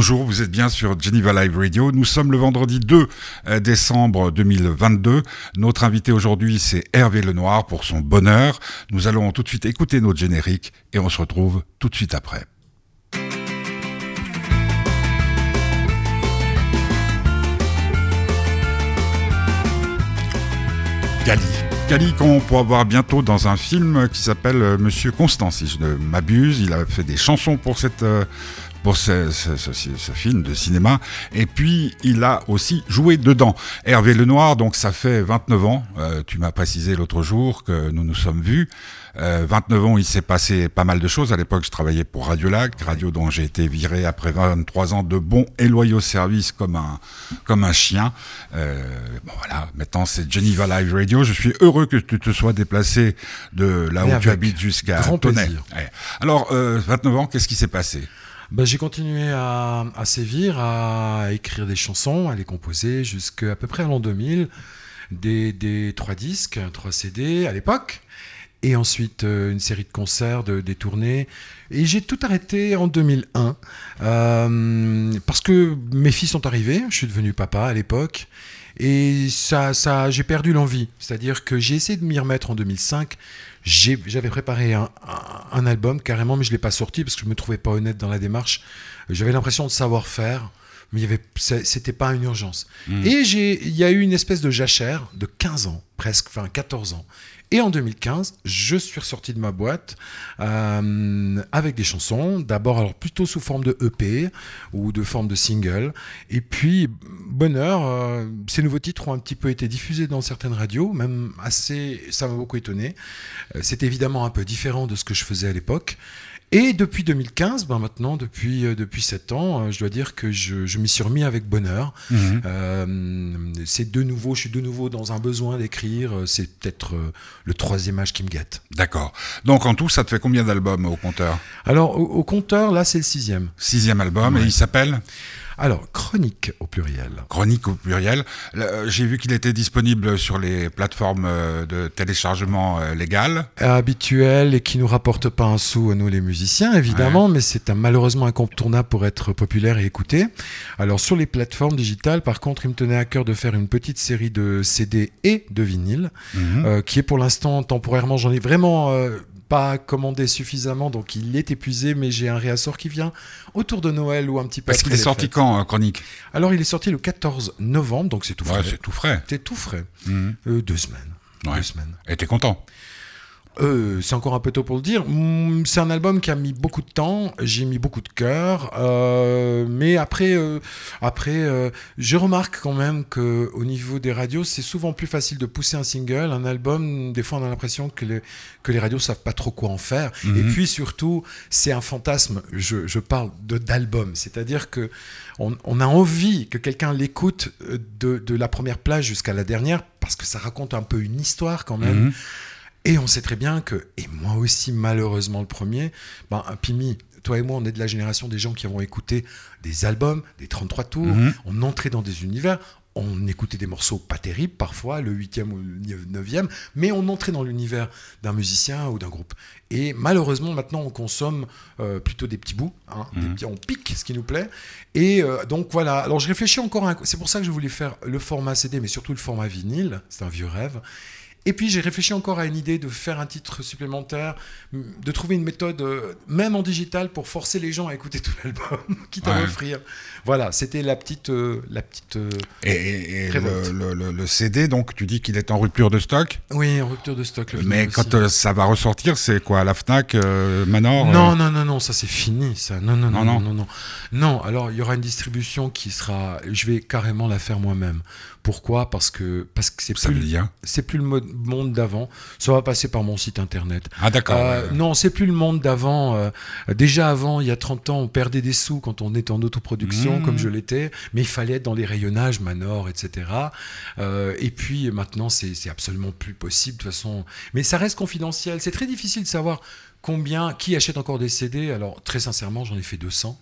bonjour, vous êtes bien sur Geneva Live Radio. Nous sommes le vendredi 2 euh, décembre 2022. Notre invité aujourd'hui, c'est Hervé Lenoir pour son bonheur. Nous allons tout de suite écouter notre générique et on se retrouve tout de suite après. Gali. Gali qu'on pourra voir bientôt dans un film qui s'appelle euh, Monsieur Constant, si je ne m'abuse. Il a fait des chansons pour cette euh, pour ce, film de cinéma. Et puis, il a aussi joué dedans. Hervé Lenoir, donc ça fait 29 ans. Euh, tu m'as précisé l'autre jour que nous nous sommes vus. 29 euh, ans, il s'est passé pas mal de choses. À l'époque, je travaillais pour Radio Lac, radio dont j'ai été viré après 23 ans de bons et loyaux services comme un, comme un chien. Euh, bon voilà, maintenant c'est Geneva Live Radio. Je suis heureux que tu te sois déplacé de là où tu habites jusqu'à Tonnet. Alors, 29 ans, qu'est-ce qui s'est passé? Bah, j'ai continué à, sévir, à écrire des chansons, à les composer jusqu'à peu près à l'an 2000, des, trois disques, trois CD à l'époque, et ensuite euh, une série de concerts, de, des tournées. Et j'ai tout arrêté en 2001 euh, parce que mes filles sont arrivées, je suis devenu papa à l'époque. Et ça, j'ai perdu l'envie. C'est-à-dire que j'ai essayé de m'y remettre en 2005. J'avais préparé un, album carrément, mais je ne l'ai pas sorti parce que je ne me trouvais pas honnête dans la démarche. J'avais l'impression de savoir faire, mais ce n'était pas une urgence. Hmm. Et il y a eu une espèce de jachère de 15 ans, presque, enfin 14 ans. Et en 2015, je suis ressorti de ma boîte euh, avec des chansons, d'abord alors plutôt sous forme de EP ou de forme de single. Et puis, bonheur, euh, ces nouveaux titres ont un petit peu été diffusés dans certaines radios, même assez, ça m'a beaucoup étonné. Euh, c'est évidemment un peu différent de ce que je faisais à l'époque. Et depuis 2015, ben maintenant, depuis, euh, depuis 7 ans, euh, je dois dire que je, je m'y suis remis avec bonheur. Mhm. Euh, c'est de nouveau, je suis de nouveau dans un besoin d'écrire. C'est peut-être le troisième âge qui me guette. D'accord. Donc en tout, ça te fait combien d'albums au compteur? Alors au, compteur, là, c'est le sixième. Sixième album, et il s'appelle? Alors, chronique au pluriel. Chronique au pluriel. Euh, j'ai vu qu'il était disponible sur les plateformes euh, de téléchargement euh, légales. Habituel et qui nous rapporte pas un sou à nous les musiciens, évidemment, mais c'est un, malheureusement incontournable pour être populaire et écouté. Alors, sur les plateformes digitales, par contre, il me tenait à cœur de faire une petite série de CD et de vinyle, mhm. qui est pour l'instant temporairement, j'en ai vraiment pas commandé suffisamment, donc il est épuisé, mais j'ai un réassort qui vient autour de Noël ou un petit peu Parce qu'il est sorti quand, euh, Chronique Alors, il est sorti le 14 novembre, donc c'est tout frais. c'est tout frais. C'est tout frais. Mhm. Euh, deux semaines. Deux semaines. Et t'es content euh, c'est encore un peu tôt pour le dire. Mm, c'est un album qui a mis beaucoup de temps, j'ai mis beaucoup de cœur, euh, mais après, euh, après, je remarque quand même que au niveau des radios, c'est souvent plus facile de pousser un single, un album. Des fois, on a l'impression que les que les radios savent pas trop quoi en faire. Et mhm. puis surtout, c'est un fantasme. Je, je parle de d'album, c'est-à-dire que on, a envie que quelqu'un l'écoute de, de, la première plage jusqu'à la dernière parce que ça raconte un peu une histoire quand même. Mhm. Et on sait très bien que, et moi aussi malheureusement le premier, ben, Pimi, toi et moi, on est de la génération des gens qui avons écouté des albums, des 33 tours, mhm. on entrait dans des univers, on écoutait des morceaux pas terribles parfois, le 8e ou le 9e, mais on entrait dans l'univers d'un musicien ou d'un groupe. Et malheureusement, maintenant, on consomme euh, plutôt des petits bouts, hein, mhm. on pique ce qui nous plaît. Et euh, donc voilà, alors je réfléchis encore, c'est pour ça que je voulais faire le format CD, mais surtout le format vinyle, c'est un vieux rêve. Et puis j'ai réfléchi encore à une idée de faire un titre supplémentaire, de trouver une méthode, euh, même en digital, pour forcer les gens à écouter tout l'album, quitte à offrir. Voilà, c'était la petite, euh, la petite. Euh, et, le, CD, donc tu dis qu'il est en rupture de stock? Oui, en rupture de stock. Mais quand ça va ressortir, c'est quoi, la Fnac, Manor Non, non, non, non, ça c'est fini, ça. Non, non, non, non, non, non, non. alors il y aura une distribution qui sera, je vais carrément la faire moi-même. Pourquoi? Parce que parce que c'est plus c'est plus le monde d'avant. Ça va passer par mon site internet. Ah d'accord. Euh, non, c'est plus le monde d'avant. Euh, déjà avant, il y a 30 ans, on perdait des sous quand on était en autoproduction, mmh. comme je l'étais, mais il fallait être dans les rayonnages, Manor, etc. Euh, et puis maintenant, c'est absolument plus possible de toute façon. Mais ça reste confidentiel. C'est très difficile de savoir Combien, qui achète encore des CD Alors, très sincèrement, j'en ai fait 200.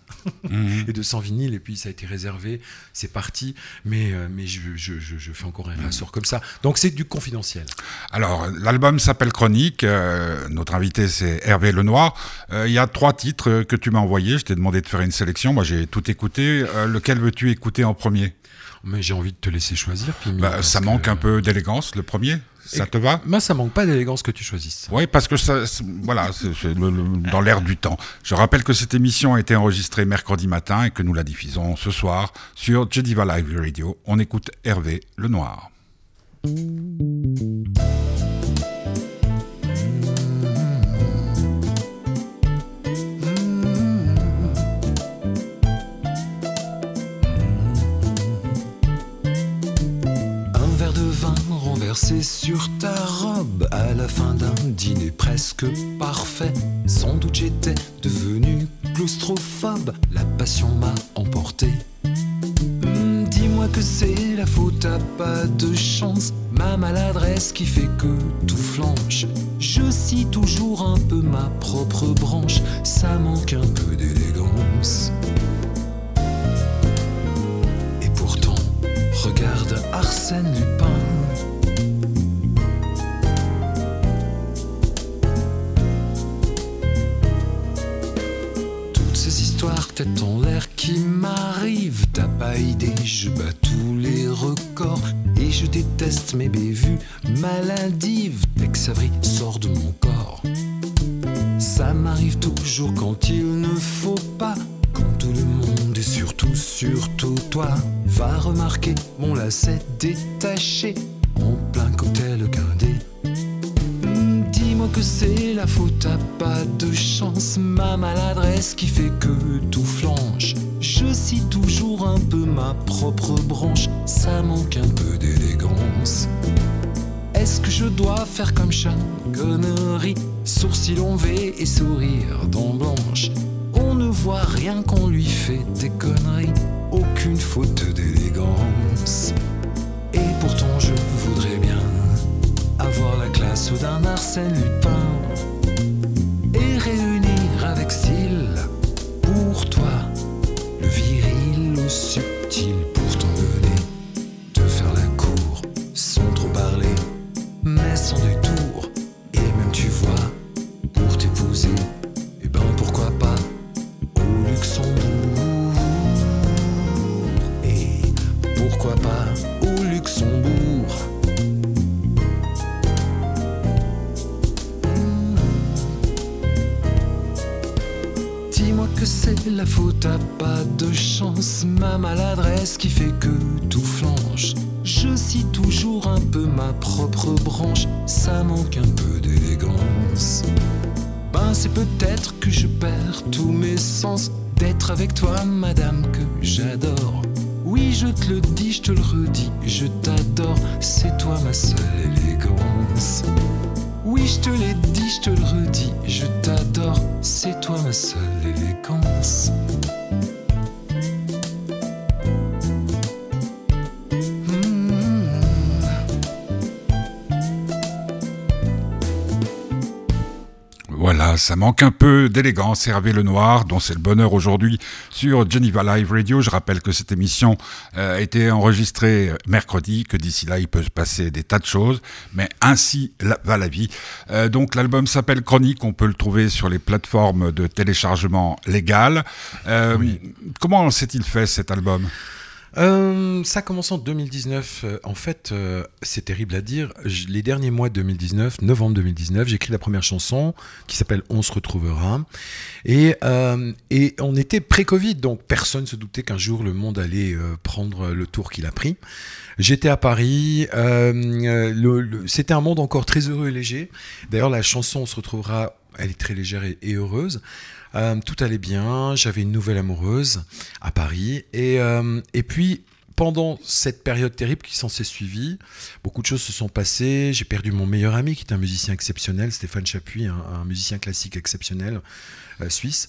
Mhm. et 200 vinyles, et puis ça a été réservé, c'est parti. Mais, euh, mais je, je- je- je fais encore un ressort comme ça. Donc, c'est du confidentiel. Alors, l'album s'appelle Chronique. euh, notre invité, c'est Hervé Lenoir. Euh, Il y a trois titres que tu m'as envoyés. Je t'ai demandé de faire une sélection. Moi, j'ai tout écouté. Lequel veux-tu écouter en premier? Mais j'ai envie de te laisser choisir, Bah, Ça que- manque un peu d'élégance, le premier. Ça te va Moi, ça manque pas d'élégance que tu choisisses. Oui, parce que ça, c'est- voilà, c'est dans l'air du temps. Je rappelle que cette émission a été enregistrée mercredi matin et que nous la diffusons ce soir sur Jediva Live Radio. On écoute Hervé Lenoir. Renversé sur ta robe à la fin d'un dîner presque parfait. Sans doute j'étais devenu claustrophobe, la passion m'a emporté. Hmm, Dis-moi que c'est la faute à pas de chance, ma maladresse qui fait que tout flanche. Je scie toujours un peu ma propre branche, ça manque un peu d'élégance. Et pourtant, regarde Arsène Lupin. Tête en l'air qui m'arrivent, t'as pas idée, je bats tous les records et je déteste mes bévues maladives ça brille sort de mon corps. Ça m'arrive toujours quand il ne faut pas. Quand tout le monde et surtout, surtout toi va remarquer mon lacet détaché en plein cocktail guindé. Que c'est la faute à pas de chance, ma maladresse qui fait que tout flanche. Je scie toujours un peu ma propre branche, ça manque un peu d'élégance. Est-ce que je dois faire comme Sean Connery Sourcils levés et sourire dents blanches On ne voit rien qu'on lui fait des conneries. Aucune faute d'élégance. Et pourtant je voudrais d'un Arsène Lupin madame que j'adore. Oui, je te le dis, je te le redis, je t'adore, c'est toi ma seule élégance. Oui, je te l'ai dit, je te le redis, je t'adore, c'est toi ma seule élégance. Voilà, ça manque un peu d'élégance. Hervé Lenoir, dont c'est le bonheur aujourd'hui sur Geneva Live Radio. Je rappelle que cette émission euh, a été enregistrée mercredi, que d'ici là, il peut se passer des tas de choses, mais ainsi va la vie. Euh, donc l'album s'appelle Chronique, on peut le trouver sur les plateformes de téléchargement légales. Euh, Comment s'est-il fait cet album? Euh, ça commence en 2019. Euh, En fait, euh, c'est terrible à dire. Les derniers mois de 2019, novembre 2019, j'ai écrit la première chanson qui s'appelle On se retrouvera. Et, euh, et on était pré-Covid, donc personne ne se doutait qu'un jour le monde allait prendre le tour qu'il a pris. J'étais à Paris. C'était un monde encore très heureux et léger. D'ailleurs, la chanson On se retrouvera. Elle est très légère et heureuse. Euh, tout allait bien. J'avais une nouvelle amoureuse à Paris. Et, euh, et puis, pendant cette période terrible qui s'en s'est suivie, beaucoup de choses se sont passées. J'ai perdu mon meilleur ami, qui est un musicien exceptionnel, Stéphane Chapuis, un, un musicien classique exceptionnel. Euh, suisse.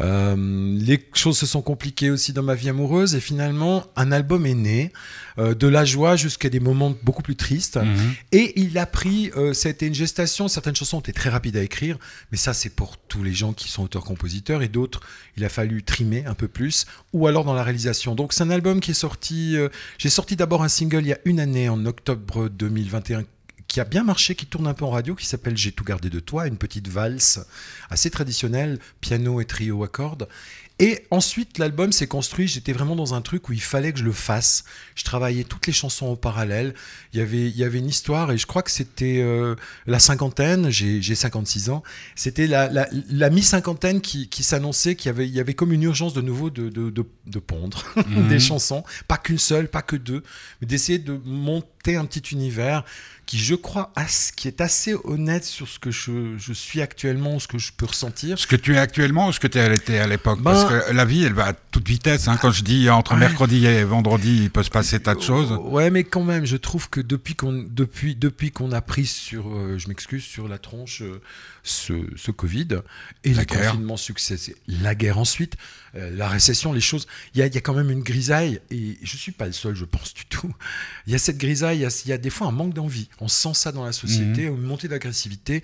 Euh, les choses se sont compliquées aussi dans ma vie amoureuse et finalement un album est né, euh, de la joie jusqu'à des moments beaucoup plus tristes. Mhm. Et il a pris, ça a été une gestation, certaines chansons étaient très rapides à écrire, mais ça c'est pour tous les gens qui sont auteurs-compositeurs et d'autres, il a fallu trimer un peu plus, ou alors dans la réalisation. Donc c'est un album qui est sorti, j'ai sorti d'abord un single il y a une année, en octobre 2021 qui a bien marché, qui tourne un peu en radio, qui s'appelle J'ai tout gardé de toi, une petite valse assez traditionnelle, piano et trio à cordes. Et ensuite, l'album s'est construit. J'étais vraiment dans un truc où il fallait que je le fasse. Je travaillais toutes les chansons en parallèle. Il y avait, il y avait une histoire, et je crois que c'était euh, la cinquantaine. J'ai 56 ans. C'était la, la, la mi-cinquantaine qui, qui s'annonçait qu'il y avait, il y avait comme une urgence de nouveau de, de, de, de pondre Mhm. des chansons. Pas qu'une seule, pas que deux, mais d'essayer de monter un petit univers qui, je crois, qui est assez honnête sur ce que je, je suis actuellement, ce que je peux ressentir. Ce que tu es actuellement ou ce que tu étais à l'époque Ben- Parce que la vie, elle va à toute vitesse. hein. Quand je dis entre Ouais. mercredi et vendredi, il peut se passer tas de choses. Ouais, mais quand même, je trouve que depuis qu'on depuis depuis qu'on a pris sur, euh, je m'excuse, sur la tronche euh, ce, ce Covid et La le guerre. confinement successif, la guerre ensuite, euh, la récession, les choses, il y a, y a quand même une grisaille et je suis pas le seul, je pense du tout. Il y a cette grisaille, il y y a des fois un manque d'envie. On sent ça dans la société, Mhm. une montée d'agressivité.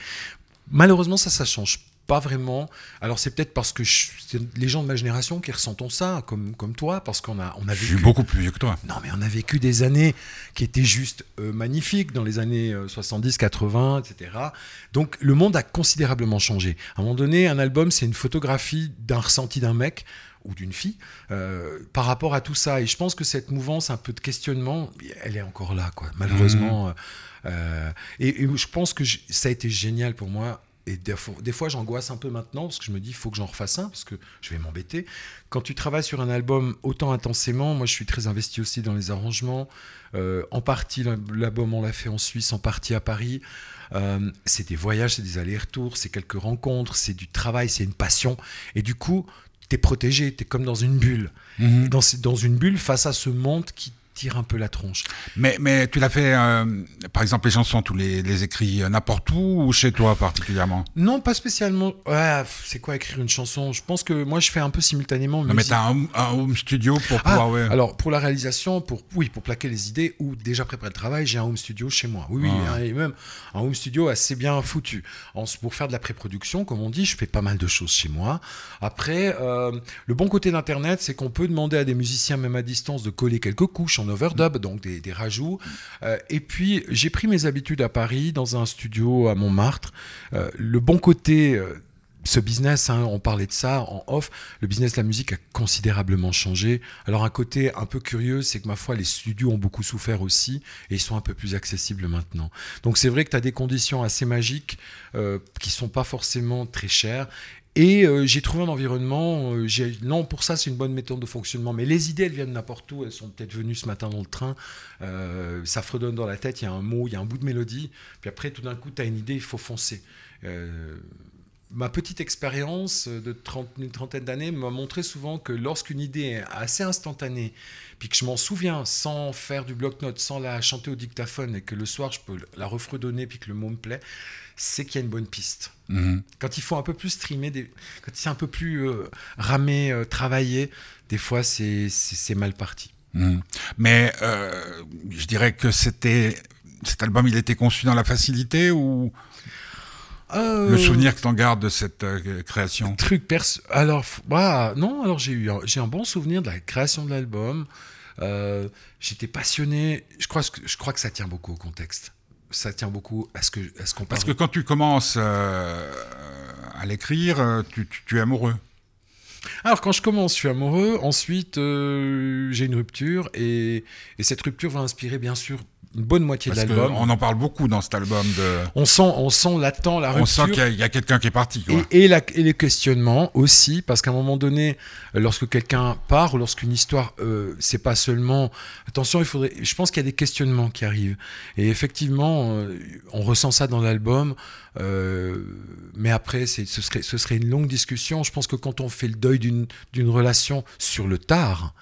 Malheureusement, ça, ça change pas vraiment. Alors c'est peut-être parce que je- les gens de ma génération qui ressentons ça, comme, comme toi, parce qu'on a, on a Je vécu suis beaucoup plus vieux que toi. non, mais on a vécu des années qui étaient juste euh, magnifiques, dans les années euh, 70, 80, etc. Donc le monde a considérablement changé. À un moment donné, un album, c'est une photographie d'un ressenti d'un mec ou d'une fille euh, par rapport à tout ça. Et je pense que cette mouvance, un peu de questionnement, elle est encore là, quoi. Malheureusement. euh, et, et je pense que ça a été génial pour moi. Et des fois, j'angoisse un peu maintenant parce que je me dis, il faut que j'en refasse un parce que je vais m'embêter. Quand tu travailles sur un album autant intensément, moi je suis très investi aussi dans les arrangements. Euh, en partie, l'album on l'a fait en Suisse, en partie à Paris. Euh, c'est des voyages, c'est des allers-retours, c'est quelques rencontres, c'est du travail, c'est une passion. Et du coup, tu es protégé, tu es comme dans une bulle. Mhm. Dans, dans une bulle face à ce monde qui tire un peu la tronche. Mais, mais tu l'as fait, euh, par exemple, les chansons, tu les, les écris euh, n'importe où ou chez toi particulièrement? Non, pas spécialement. Ouais, c'est quoi écrire une chanson? Je pense que moi je fais un peu simultanément. Non, mais musique- t'as un, home- un home studio pour Ah, pouvoir. ouais. alors pour la réalisation, pour oui, pour plaquer les idées ou déjà préparer le travail, j'ai un home studio chez moi. Oui, oui, Ah. hein, et même un home studio assez bien foutu. En- pour faire de la pré-production, comme on dit, je fais pas mal de choses chez moi. Après, euh, le bon côté d'Internet, c'est qu'on peut demander à des musiciens, même à distance, de coller quelques couches en overdub, donc des, rajouts. Euh, et puis, j'ai pris mes habitudes à Paris, dans un studio à Montmartre. Euh, le bon côté... euh, ce business, hein, on parlait de ça en off, le business de la musique a considérablement changé. Alors un côté un peu curieux, c'est que ma foi, les studios ont beaucoup souffert aussi et ils sont un peu plus accessibles maintenant. Donc c'est vrai que tu as des conditions assez magiques euh, qui sont pas forcément très chères. Et euh, j'ai trouvé un environnement, euh, non pour ça c'est une bonne méthode de fonctionnement, mais les idées elles viennent n'importe où, elles sont peut-être venues ce matin dans le train, euh, ça fredonne dans la tête, il y a un mot, il y a un bout de mélodie, puis après tout d'un coup tu as une idée, il faut foncer. Ma petite expérience de 30, une trentaine d'années m'a montré souvent que lorsqu'une idée est assez instantanée, puis que je m'en souviens sans faire du bloc-notes, sans la chanter au dictaphone, et que le soir je peux la refredonner, puis que le mot me plaît, c'est qu'il y a une bonne piste. Mhm. Quand il faut un peu plus streamer, des... quand c'est un peu plus euh, ramé, euh, travaillé, des fois c'est c'est- c'est mal parti. Mhm. Mais euh, je dirais que c'était. Cet album, il était conçu dans la facilité ou Euh, le souvenir que t'en gardes de cette euh, création truc perso. Alors, bah, non, alors j'ai eu un, j'ai un bon souvenir de la création de l'album. Euh, J'étais passionné. Je crois, que- je crois que ça tient beaucoup au contexte. Ça tient beaucoup à ce que à ce qu'on Parce parle. que quand tu commences à l'écrire, tu, tu- tu es amoureux. Alors, quand je commence, je suis amoureux. Ensuite, j'ai une rupture. Et, et cette rupture va inspirer, bien sûr, une bonne moitié Parce de l'album. on en parle beaucoup dans cet album. De... On sent, on sent latent la On sent rupture. qu'il y a, quelqu'un qui est parti. Quoi. Et, et la- et les questionnements aussi, parce qu'à un moment donné, lorsque quelqu'un part ou lorsqu'une histoire, euh, c'est pas seulement. Attention, il faudrait. Je pense qu'il y a des questionnements qui arrivent. Et effectivement, euh, on ressent ça dans l'album. Euh, mais après, ce serait, ce serait une longue discussion. Je pense que quand on fait le deuil d'une relation sur le tard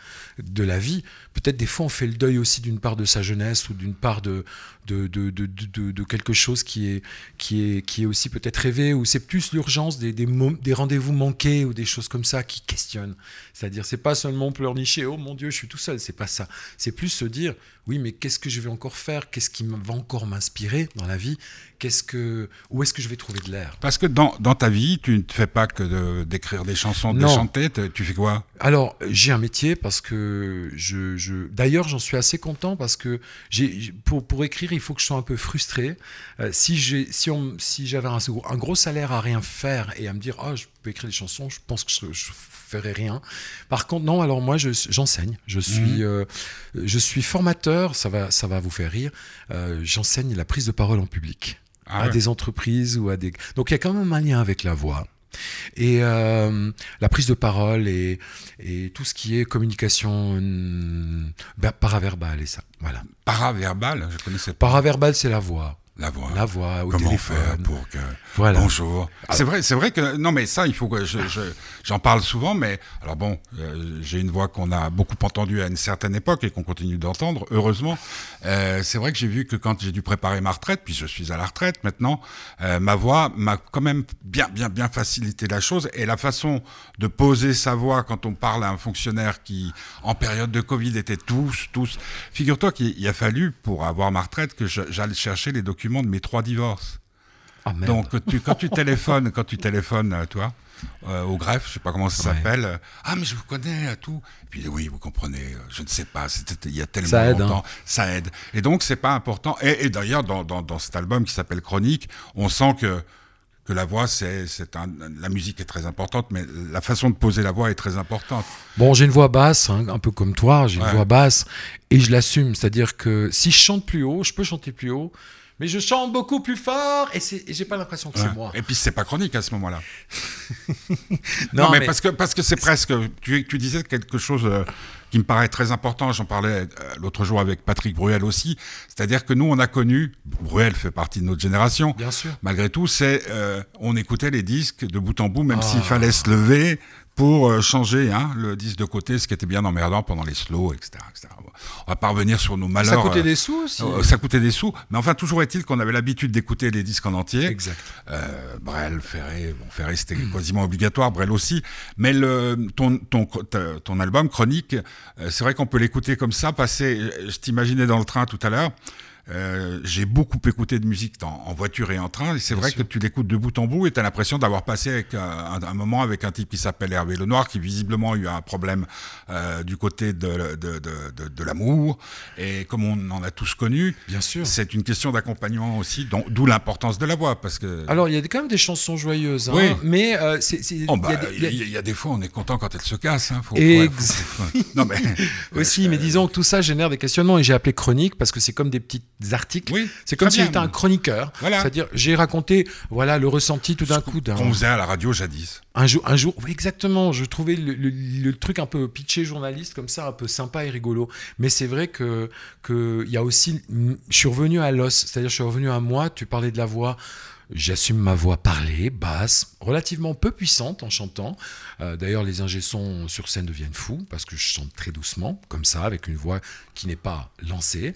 de la vie, peut-être des fois on fait le deuil aussi d'une part de sa jeunesse ou d'une part de, de, de, de, de- quelque chose qui est, qui est, qui est aussi peut-être rêvé, ou c'est plus l'urgence des, des, rendez-vous manqués ou des choses comme ça qui questionnent. C'est-à-dire, c'est pas seulement pleurnicher, oh mon Dieu, je suis tout seul, c'est pas ça. C'est plus se dire, oui, mais qu'est-ce que je vais encore faire? Qu'est-ce qui va encore m'inspirer dans la vie? Qu'est-ce que, Où est-ce que je vais trouver de l'air? Parce que dans, dans ta vie, tu ne fais pas que de- d'écrire des chansons, de Non. chanter. te- Tu fais quoi? Alors, j'ai un métier parce que je. je... D'ailleurs, j'en suis assez content parce que j'ai- pour, pour écrire, il faut que je sois un peu frustré. Euh, si, j'ai, si, j'avais un, un gros salaire à rien faire et à me dire, ah, je peux écrire des chansons, je pense que je, je ferais rien. Par contre, non, alors moi, je, j'enseigne. Je suis, euh, je suis formateur, ça va, ça va vous faire rire. Euh, j'enseigne la prise de parole en public Ah à des entreprises ou à des. Donc il y a quand même un lien avec la voix. Et euh, la prise de parole et, et tout ce qui est communication hum, bah, paraverbale et ça. Voilà. Paraverbal, je connaissais pas Paraverbale, c'est la voix. La voix. La voix au Comment téléphone. faire pour que Voilà. bonjour. C'est vrai, c'est vrai que non, mais ça, il faut que je, je- j'en parle souvent. Mais alors bon, euh, j'ai une voix qu'on a beaucoup entendue à une certaine époque et qu'on continue d'entendre, heureusement. Euh, c'est vrai que j'ai vu que quand j'ai dû préparer ma retraite, puis je suis à la retraite maintenant, euh, ma voix m'a quand même bien, bien, bien facilité la chose et la façon de poser sa voix quand on parle à un fonctionnaire qui, en période de Covid, était tous, tous. Figure-toi qu'il il a fallu pour avoir ma retraite que je- j'aille chercher les documents de mes trois divorces. Ah. Donc tu, quand tu téléphones, quand tu téléphones, euh, toi, euh, au greffe, je sais pas comment ça s'appelle. euh, ah mais je vous connais, tout. Et puis oui, vous comprenez. Je ne sais pas. C'était il y a tellement Ça aide, hein. Ça aide. Et donc c'est pas important. Et, et d'ailleurs dans, dans, dans cet album qui s'appelle Chronique, on sent que que la voix, c'est, la musique est très importante, mais la façon de poser la voix est très importante. Bon, j'ai une voix basse, hein, un peu comme toi, j'ai Ouais. une voix basse et je l'assume. C'est-à-dire que si je chante plus haut, je peux chanter plus haut, mais je chante beaucoup plus fort et, c'est, et j'ai pas l'impression que Ouais. c'est moi. Et puis c'est pas chronique à ce moment-là. Non, Non, mais, mais- parce que parce que c'est presque. Tu, tu disais quelque chose euh, qui me paraît très important. J'en parlais euh, l'autre jour avec Patrick Bruel aussi. C'est-à-dire que nous, on a connu. Bruel fait partie de notre génération. Bien sûr. Malgré tout, c'est euh, on écoutait les disques de bout en bout, même Ah. s'il fallait se lever pour euh, changer hein, le disque de côté, ce qui était bien emmerdant pendant les slows, etc. etc. On va pas revenir sur nos malheurs. Ça coûtait euh, des sous aussi. euh, ça coûtait des sous, mais enfin toujours est-il qu'on avait l'habitude d'écouter les disques en entier. Exact. Euh, Brel, Ferré, bon Ferré c'était quasiment obligatoire, Brel aussi. Mais le ton ton ton album Chronique, c'est vrai qu'on peut l'écouter comme ça, passer. Je t'imaginais dans le train tout à l'heure. Euh, j'ai beaucoup écouté de musique dans- en voiture et en train, et c'est vrai sûr. que tu l'écoutes de bout en bout et tu as l'impression d'avoir passé avec un, un- un moment avec un type qui s'appelle Hervé Lenoir, qui visiblement a eu un problème euh, du côté de, de, de, de, de l'amour, et comme on en a tous connu, Bien sûr. c'est une question d'accompagnement aussi, donc- d'où l'importance de la voix, parce que... Alors, il y a quand même des chansons joyeuses, hein, Oui. mais euh, c'est, c'est- Oh, il y bah, a des- il il y a- y, a- il y a des fois, on est content quand elle se casse. Hein, faut, faut- non, mais. aussi, mais disons que tout ça génère des questionnements et j'ai appelé chronique parce que c'est comme des petits articles. Oui, C'est comme si j'étais un chroniqueur. Voilà. C'est-à-dire, j'ai raconté, voilà, le ressenti tout d'un coup d'un. Qu'on faisait à la radio jadis. Un jour, un jour, oui, exactement. Je trouvais le, le- le truc un peu pitché journaliste comme ça, un peu sympa et rigolo. Mais c'est vrai que que il y a aussi, je suis revenu à l'os, c'est-à-dire je suis revenu à moi. Tu parlais de la voix. J'assume ma voix parlée, basse, relativement peu puissante en chantant. Euh, D'ailleurs, les ingé sons sur scène deviennent fous parce que je chante très doucement, comme ça, avec une voix qui n'est pas lancée.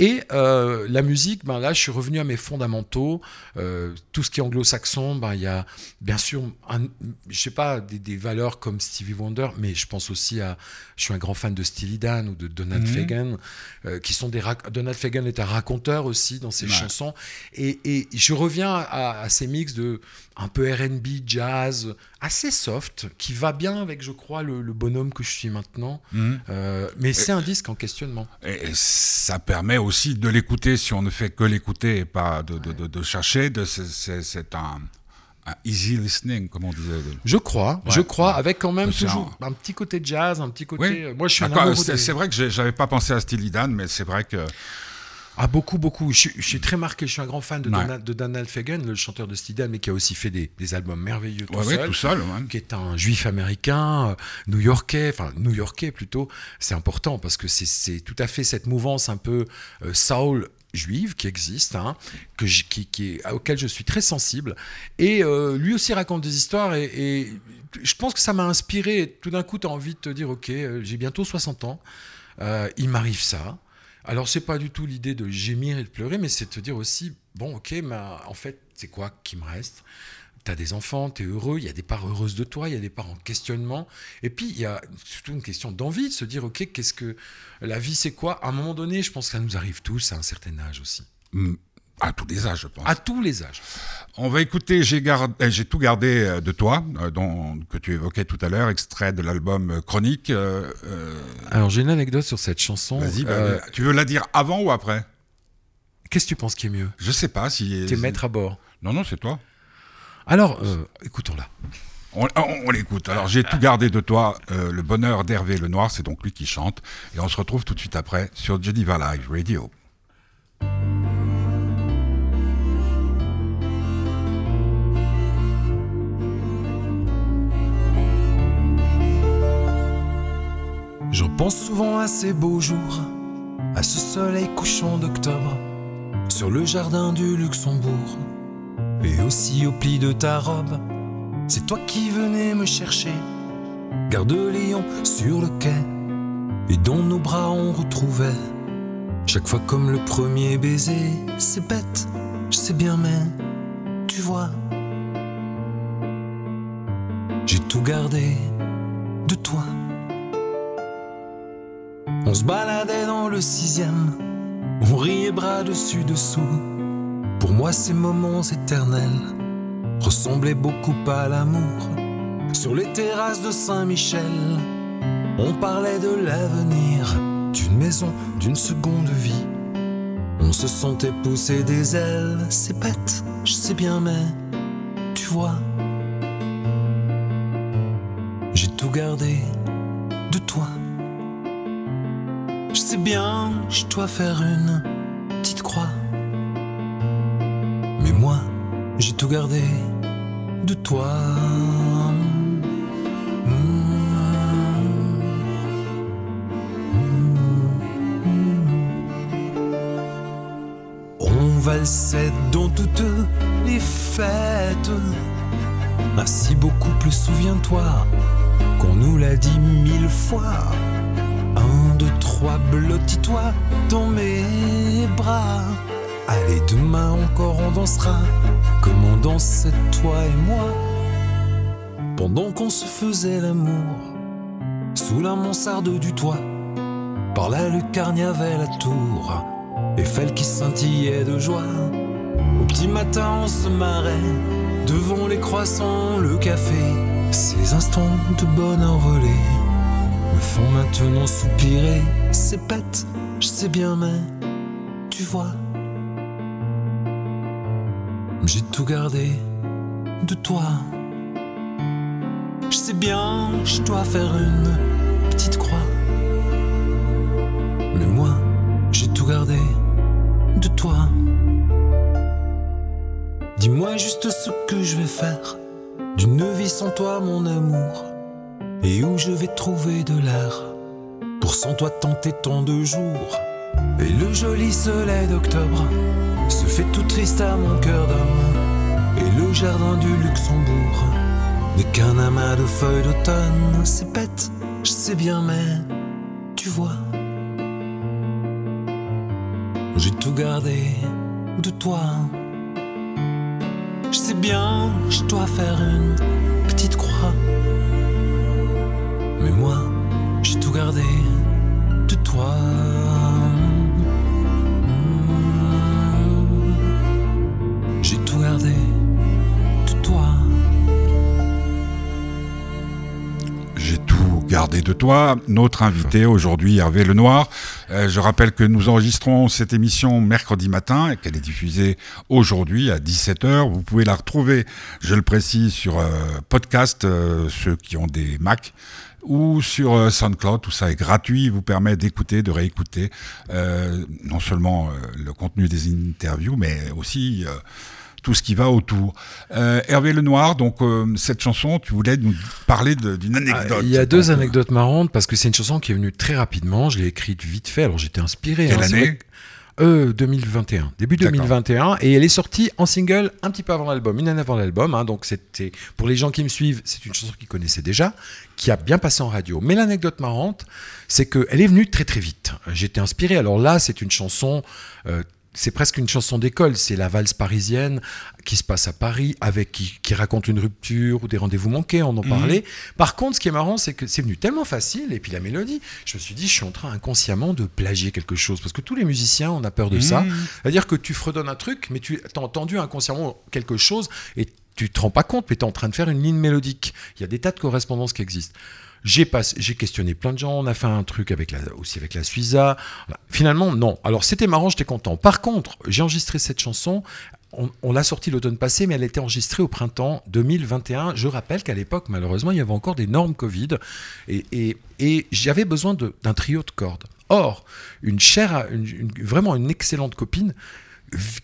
Et euh, la musique, ben là, je suis revenu à mes fondamentaux. Euh, tout ce qui est anglo-saxon, ben il y a bien sûr, un, je sais pas, des, des valeurs comme Stevie Wonder, mais je pense aussi à, je suis un grand fan de Steely Dan ou de Donald Mhm. Fagen, euh, qui sont des, Donald Fagen est un raconteur aussi dans ses Ouais. chansons, et, et je reviens à, à ces mix de un peu R&B, jazz, assez soft, qui va bien avec, je crois, le, le bonhomme que je suis maintenant. Euh, mais c'est un disque en questionnement. Et, et ça permet aussi de l'écouter si on ne fait que l'écouter et pas de, de, de, de chercher. C'est- un, un easy listening, comme on disait. Je crois, Ouais, je crois, ouais. avec quand même toujours un petit côté jazz, un petit côté. Oui. euh, Moi, je suis un C'est des- vrai que j'avais pas pensé à Steely Dan, mais c'est vrai que Ah, beaucoup, beaucoup. Je, suis- je suis très marqué. Je suis un grand fan de, Ouais. De Alfagen, le chanteur de Steely mais qui a aussi fait des, des albums merveilleux tout Ouais, ouais, seul. tout seul. qui est un juif américain, euh, new-yorkais, enfin new-yorkais plutôt, c'est important parce que c'est- tout à fait cette mouvance un peu euh, soul juive qui existe, hein, que qui, auquel je suis très sensible. Et euh, lui aussi raconte des histoires et, et je pense que ça m'a inspiré. Tout d'un coup, tu as envie de te dire, ok, euh, j'ai bientôt 60 ans, euh, il m'arrive ça. Alors, c'est pas du tout l'idée de gémir et de pleurer, mais c'est de te dire aussi, bon, ok, mais en fait, c'est quoi qui me reste? T'as des enfants, t'es heureux, il y a des parts heureuses de toi, il y a des parts en questionnement. Et puis, il y a surtout une question d'envie, de se dire, ok, qu'est-ce que la vie, c'est quoi? À un moment donné, je pense que ça nous arrive tous à un certain âge aussi. Mm. À tous les âges, je pense. À tous les âges. On va écouter J'ai gard- j'ai tout gardé euh, de toi, euh, dont, que tu évoquais tout à l'heure, extrait de l'album euh, Chronique. euh, euh, Alors, j'ai une anecdote sur cette chanson. Vas-y, bah, tu veux la dire avant ou après? Qu'est-ce que tu penses qui est mieux? Je sais pas si. T'es maître à bord. Non, non, c'est toi. Alors, écoutons-la. On, on- on l'écoute. Alors, j'ai tout gardé de toi. le bonheur d'Hervé Lenoir, c'est donc lui qui chante. Et on se retrouve tout de suite après sur Geneva Live Radio. Je repense souvent à ces beaux jours, à ce soleil couchant d'octobre, sur le jardin du Luxembourg, et aussi au pli de ta robe. C'est toi qui venais me chercher, gare de Lyon sur le quai, et dans nos bras on retrouvait, chaque fois comme le premier baiser. C'est bête, je sais bien, mais tu vois, j'ai tout gardé de toi. On se baladait dans le sixième, on riait bras dessus dessous. Pour moi, ces moments éternels ressemblaient beaucoup à l'amour. Sur les terrasses de Saint-Michel, on parlait de l'avenir, d'une maison, d'une seconde vie. On se sentait pousser des ailes, c'est bête, je sais bien, mais tu vois, j'ai tout gardé de toi. Bien, je dois faire une petite croix. Mais moi, j'ai tout gardé de toi. On valsait dans toutes les fêtes. Ainsi beaucoup plus souviens-toi qu'on nous l'a dit mille fois. Trois, blottis-toi dans mes bras. Allez, demain encore on dansera comme on dansait toi et moi. Pendant qu'on se faisait l'amour, sous la mansarde du toit. Par la lucarne y avait la tour, Eiffel qui scintillait de joie. Au petit matin on se marrait, devant les croissants, le café. Ces instants de bonheur volé me font maintenant soupirer. C'est bête, je sais bien, mais tu vois, j'ai tout gardé de toi. Je sais bien, je dois faire une petite croix. Mais moi, j'ai tout gardé de toi. Dis-moi juste ce que je vais faire d'une vie sans toi, mon amour. Et où je vais trouver de l'air pour sans toi tenter tant de jours. Et le joli soleil d'octobre se fait tout triste à mon cœur d'homme. Et le jardin du Luxembourg n'est qu'un amas de feuilles d'automne. C'est bête, je sais bien, mais tu vois, j'ai tout gardé de toi. Je sais bien, je dois faire une petite croix. Mais moi, j'ai tout gardé de toi. J'ai tout gardé de toi. J'ai tout gardé de toi. Notre invité aujourd'hui, Hervé Lenoir. Euh, je rappelle que nous enregistrons cette émission mercredi matin et qu'elle est diffusée aujourd'hui à 17h. Vous pouvez la retrouver, je le précise, sur euh, podcast, euh, ceux qui ont des Mac. Ou sur euh, SoundCloud. Tout ça est gratuit, il vous permet d'écouter, de réécouter euh, non seulement euh, le contenu des interviews, mais aussi tout ce qui va autour. Hervé Lenoir, donc cette chanson, tu voulais nous parler d'une anecdote. Ah, il y a deux anecdotes marrantes parce que c'est une chanson qui est venue très rapidement. Je l'ai écrite vite fait, alors j'étais inspiré. Quelle hein, année 2021, début 2021, et elle est sortie en single un petit peu avant l'album, une année avant l'album. Hein, donc c'était pour les gens qui me suivent, c'est une chanson qu'ils connaissaient déjà, qui a bien passé en radio. Mais l'anecdote marrante, c'est qu'elle est venue très très vite. J'étais inspiré. Alors là, c'est une chanson euh, c'est presque une chanson d'école, c'est la valse parisienne qui se passe à Paris, avec qui, raconte une rupture ou des rendez-vous manqués, on en mhm. parlait. Par contre, ce qui est marrant, c'est que c'est venu tellement facile, et puis la mélodie, je me suis dit, je suis en train inconsciemment de plagier quelque chose, parce que tous les musiciens, on a peur de ça. Mhm. C'est-à-dire que tu fredonnes un truc, mais tu as entendu inconsciemment quelque chose, et tu te rends pas compte, mais tu es en train de faire une ligne mélodique. Il y a des tas de correspondances qui existent. J'ai questionné plein de gens. On a fait un truc aussi avec la Suiza. Finalement, non. Alors c'était marrant, j'étais content. Par contre, j'ai enregistré cette chanson. On, l'a sortie l'automne passé, mais elle était enregistrée au printemps 2021. Je rappelle qu'à l'époque, malheureusement, il y avait encore des normes Covid et, j'avais besoin d'un trio de cordes. Or, une chère, vraiment une excellente copine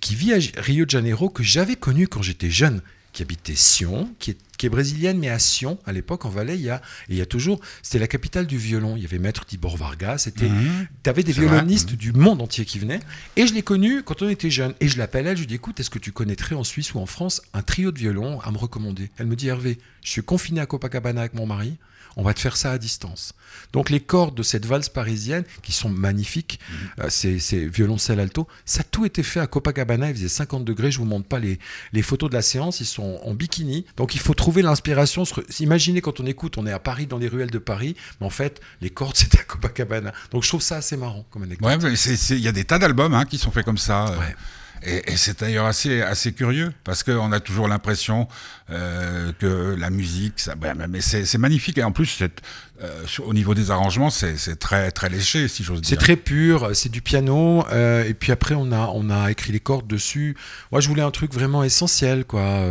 qui vit à Rio de Janeiro que j'avais connue quand j'étais jeune, qui habitait Sion, qui est, brésilienne, mais à Sion, à l'époque, en Valais, il y a, il y a toujours, c'était la capitale du violon. Il y avait Maître Tibor Vargas, c'était, mhm. tu avais des violonistes du monde entier qui venaient. Et je l'ai connu quand on était jeune. Et je l'appelle elle, je lui dis, écoute, est-ce que tu connaîtrais en Suisse ou en France un trio de violon à me recommander? Elle me dit, Hervé, je suis confiné à Copacabana avec mon mari on va te faire ça à distance. Donc les cordes de cette valse parisienne, qui sont magnifiques, mmh. euh, c'est violoncelle alto, ça a tout été fait à Copacabana, il faisait 50 degrés, je vous montre pas les, les photos de la séance, ils sont en bikini, donc il faut trouver l'inspiration. Imaginez quand on écoute, on est à Paris, dans les ruelles de Paris, mais en fait, les cordes c'était à Copacabana. Donc je trouve ça assez marrant comme anecdote. Ouais, il y a des tas d'albums hein, qui sont faits comme ça. Euh. Ouais. Et, c'est d'ailleurs assez, assez curieux, parce qu'on a toujours l'impression euh, que la musique, ça, mais c'est magnifique. Et en plus, euh, au niveau des arrangements, c'est très, très léché, si j'ose dire. C'est très pur, c'est du piano. Euh, et puis après, on a, on a écrit les cordes dessus. Moi, je voulais un truc vraiment essentiel, quoi.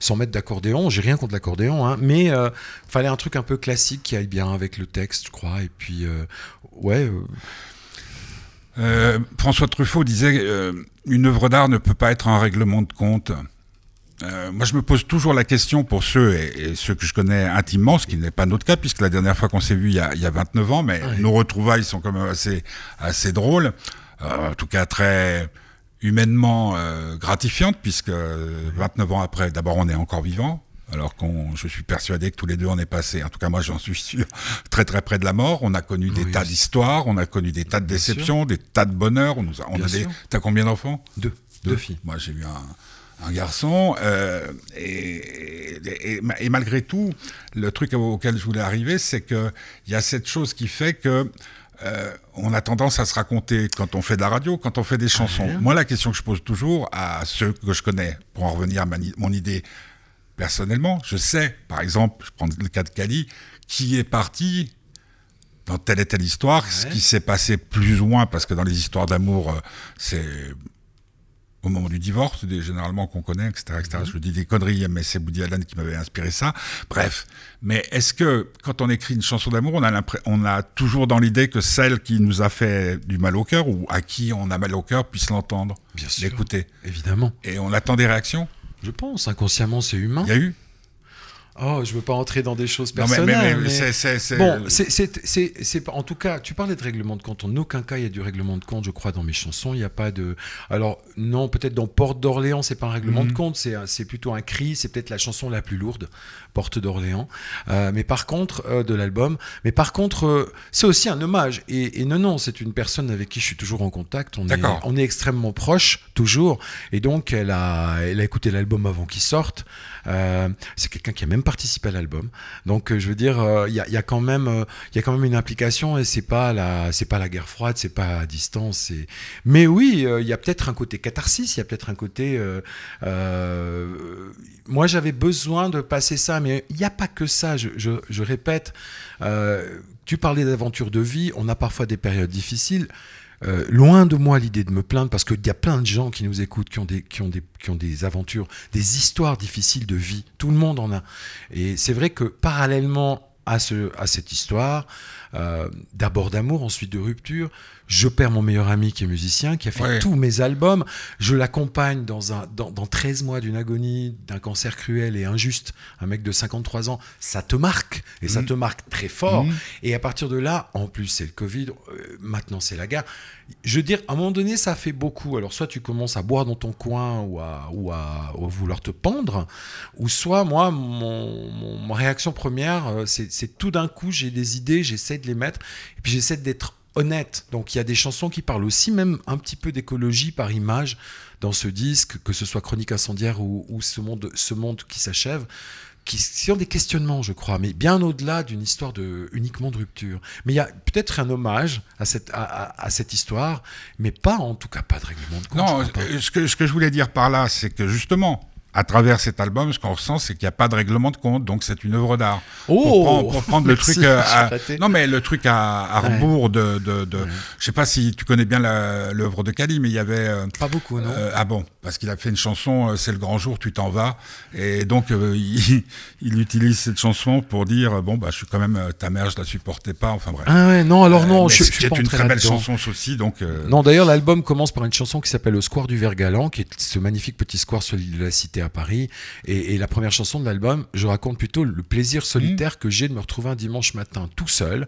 sans mettre d'accordéon. J'ai rien contre l'accordéon, hein, mais il fallait un truc un peu classique qui aille bien avec le texte, je crois. Et puis, ouais. Euh, François Truffaut disait euh, une œuvre d'art ne peut pas être un règlement de compte. Euh, moi, je me pose toujours la question pour ceux et, ceux que je connais intimement, ce qui n'est pas notre cas, puisque la dernière fois qu'on s'est vu, il y, a, il y a 29 ans, mais nos retrouvailles sont quand même assez, assez drôles, en tout cas très humainement gratifiantes, puisque 29 ans après, d'abord, on est encore vivant, alors qu'on, je suis persuadé que tous les deux on est passé, en tout cas moi j'en suis sûr, très très près de la mort. On a connu des tas d'histoires, on a connu des tas de déceptions, des tas de bonheurs. On nous a, on a des, t'as combien d'enfants? Deux. Deux. filles. Moi j'ai eu un, un garçon euh, et, et, malgré tout, le truc auquel je voulais arriver, c'est que il y a cette chose qui fait que euh, on a tendance à se raconter quand on fait de la radio, quand on fait des chansons. Moi, la question que je pose toujours à ceux que je connais, pour en revenir à mon idée personnellement, je sais, par exemple, je prends le cas de Cali, qui est parti dans telle et telle histoire, ce qui s'est passé plus ou moins, parce que dans les histoires d'amour, euh, c'est au moment du divorce, généralement qu'on connaît, etc., etc. Mhm. Je dis des conneries, mais c'est Woody Allen qui m'avait inspiré ça. Bref. Mais est-ce que, quand on écrit une chanson d'amour, on a, on a toujours dans l'idée que celle qui nous a fait du mal au cœur, ou à qui on a mal au cœur, puisse l'entendre, l'écouter? Évidemment. Et on attend des réactions? Je pense, inconsciemment, c'est humain. Oh, je veux pas entrer dans des choses personnelles. Non, mais, c'est, Bon, c'est, en tout cas, tu parlais de règlement de compte. En aucun cas, il y a du règlement de compte, je crois, dans mes chansons. Il n'y a pas de. Alors, non, peut-être dans Porte d'Orléans, c'est pas un règlement de mhm. compte, c'est, c'est plutôt un cri. C'est peut-être la chanson la plus lourde, Porte d'Orléans. Euh, mais par contre, euh, de l'album. Mais par contre, euh, c'est aussi un hommage. Et, non, non, c'est une personne avec qui je suis toujours en contact. On, est, on est extrêmement proches, toujours. Et donc, elle a, elle a écouté l'album avant qu'il sorte. C'est quelqu'un qui a même participer à l'album. Donc euh, je veux dire, euh, il y, a, quand même, euh, il y a quand même une implication et c'est pas la, c'est pas la guerre froide, c'est pas à distance. Mais oui, il y a peut-être un côté catharsis, il y a peut-être un côté. moi, j'avais besoin de passer ça, mais il n'y a pas que ça. Je, je répète. tu parlais d'aventure de vie. On a parfois des périodes difficiles. Euh, loin de moi l'idée de me plaindre parce qu'il y a plein de gens qui nous écoutent, qui ont, des, qui, ont des, qui ont des aventures, des histoires difficiles de vie. Tout le monde en a. Et c'est vrai que parallèlement à, ce, à cette histoire, euh, d'abord d'amour, ensuite de rupture. Je perds mon meilleur ami qui est musicien, qui a fait Ouais. tous mes albums. Je l'accompagne dans, un, dans, dans 13 mois d'une agonie, d'un cancer cruel et injuste. Un mec de 53 ans, ça te marque, et ça Mhm. te marque très fort. Mhm. Et à partir de là, en plus c'est le Covid, euh, maintenant c'est la guerre. Je veux dire, à un moment donné, ça fait beaucoup. Alors soit tu commences à boire dans ton coin ou à, ou à, ou à vouloir te pendre, ou soit moi, mon, mon- ma réaction première, euh, c'est tout d'un coup, j'ai des idées, j'essaie de les mettre, et puis j'essaie d'être honnête. Donc il y a des chansons qui parlent aussi même un petit peu d'écologie par image dans ce disque, que ce soit Chronique incendiaire ou, ou ce, monde, ce monde qui s'achève, qui sont des questionnements, je crois, mais bien au-delà d'une histoire de, uniquement de rupture. Mais il y a peut-être un hommage à cette, à, à- à cette histoire, mais pas en tout cas pas de règlement de compte. Non, ce que, ce que je voulais dire par là, c'est que justement, à travers cet album, ce qu'on ressent, c'est qu'il n'y a pas de règlement de compte, donc c'est une œuvre d'art. pour, prendre, pour prendre le Oh truc euh, à, non mais le truc à, à Ouais. rebours de, de, de Ouais. je sais pas si tu connais bien l'œuvre de Kali mais il y avait euh, Pas beaucoup, non euh, ah bon parce qu'il a fait une chanson c'est le grand jour tu t'en vas et donc euh, il, il utilise cette chanson pour dire bon bah je suis quand même ta mère je la supportais pas enfin bref Ah ouais, non, alors non, Euh, je, je pas une très belle chanson ceci donc Non, d'ailleurs, l'album commence par une chanson qui s'appelle Le Square du Vergalan, qui est ce magnifique petit square celui de la Cité à Paris. Et, et la première chanson de l'album, je raconte plutôt le plaisir solitaire Mmh. que j'ai de me retrouver un dimanche matin tout seul,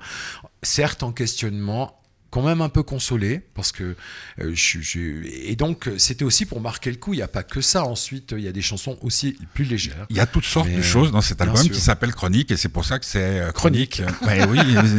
certes en questionnement, quand même un peu consolé parce que euh, je, je- et donc euh, c'était aussi pour marquer le coup il n'y a pas que ça ensuite il y a des chansons aussi plus légères il y a toutes sortes Mais, de choses dans cet album sûr. qui s'appelle Chronique et c'est pour ça que c'est euh, Chronique. Chronique. Oui,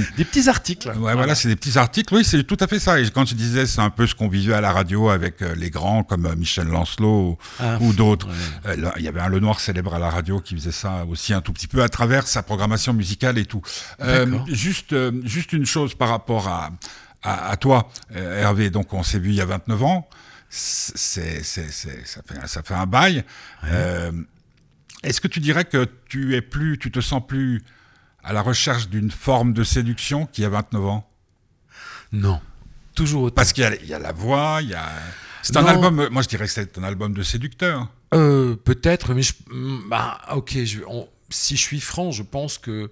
des petits articles Ouais, voilà, c'est des petits articles. Oui, c'est tout à fait ça. Et quand je disais, c'est un peu ce qu'on vivait à la radio avec euh, les grands comme euh, Michel Lancelot Ah, ou, ou d'autres. ouais. Euh, Il y avait un Le Noir célèbre à la radio qui faisait ça aussi un tout petit peu à travers sa programmation musicale et tout. Euh, juste, euh, juste une chose par rapport à, à, à toi, euh, Hervé. Donc, on s'est vu il y a 29 ans. C'est, c'est, c'est, ça, fait, ça fait un bail. Euh, est-ce que tu dirais que tu es plus, tu te sens plus à la recherche d'une forme de séduction qu'il y a 29 ans? Non toujours autant Parce qu'il y, a- il y a la voix, il y a. C'est un album, moi je dirais que c'est un album de séducteur. Euh, Peut-être, mais je, mm, bah, ok. Je, on- si je suis franc, je pense que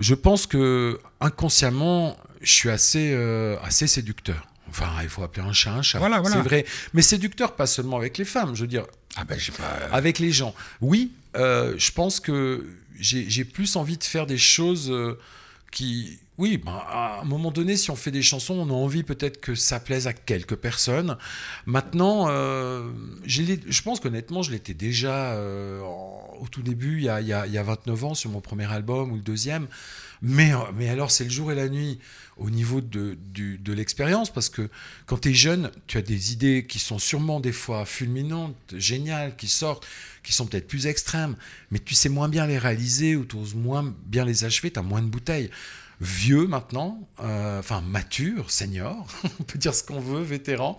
je pense que inconsciemment, je suis assez euh, assez séducteur. Enfin, il faut appeler un chat un chat. Voilà, voilà. C'est vrai, mais séducteur pas seulement avec les femmes. Je veux dire, Ah ben, j'ai pas. avec les gens. Oui, euh, je pense que j'ai plus envie de faire des choses euh, qui... Oui, ben, à un moment donné, si on fait des chansons, on a envie peut-être que ça plaise à quelques personnes. Maintenant, euh, je pense qu'honnêtement, je l'étais déjà euh, au tout début, il y, a, il y a- il y a 29 ans, sur mon premier album ou le deuxième. Mais, euh, mais alors, c'est le jour et la nuit au niveau de, de l'expérience, parce que quand tu es jeune, tu as des idées qui sont sûrement des fois fulminantes, géniales, qui sortent, qui sont peut-être plus extrêmes, mais tu sais moins bien les réaliser ou tu oses moins bien les achever, tu as moins de bouteilles. Vieux maintenant, euh, enfin mature, senior, on peut dire ce qu'on veut, vétéran,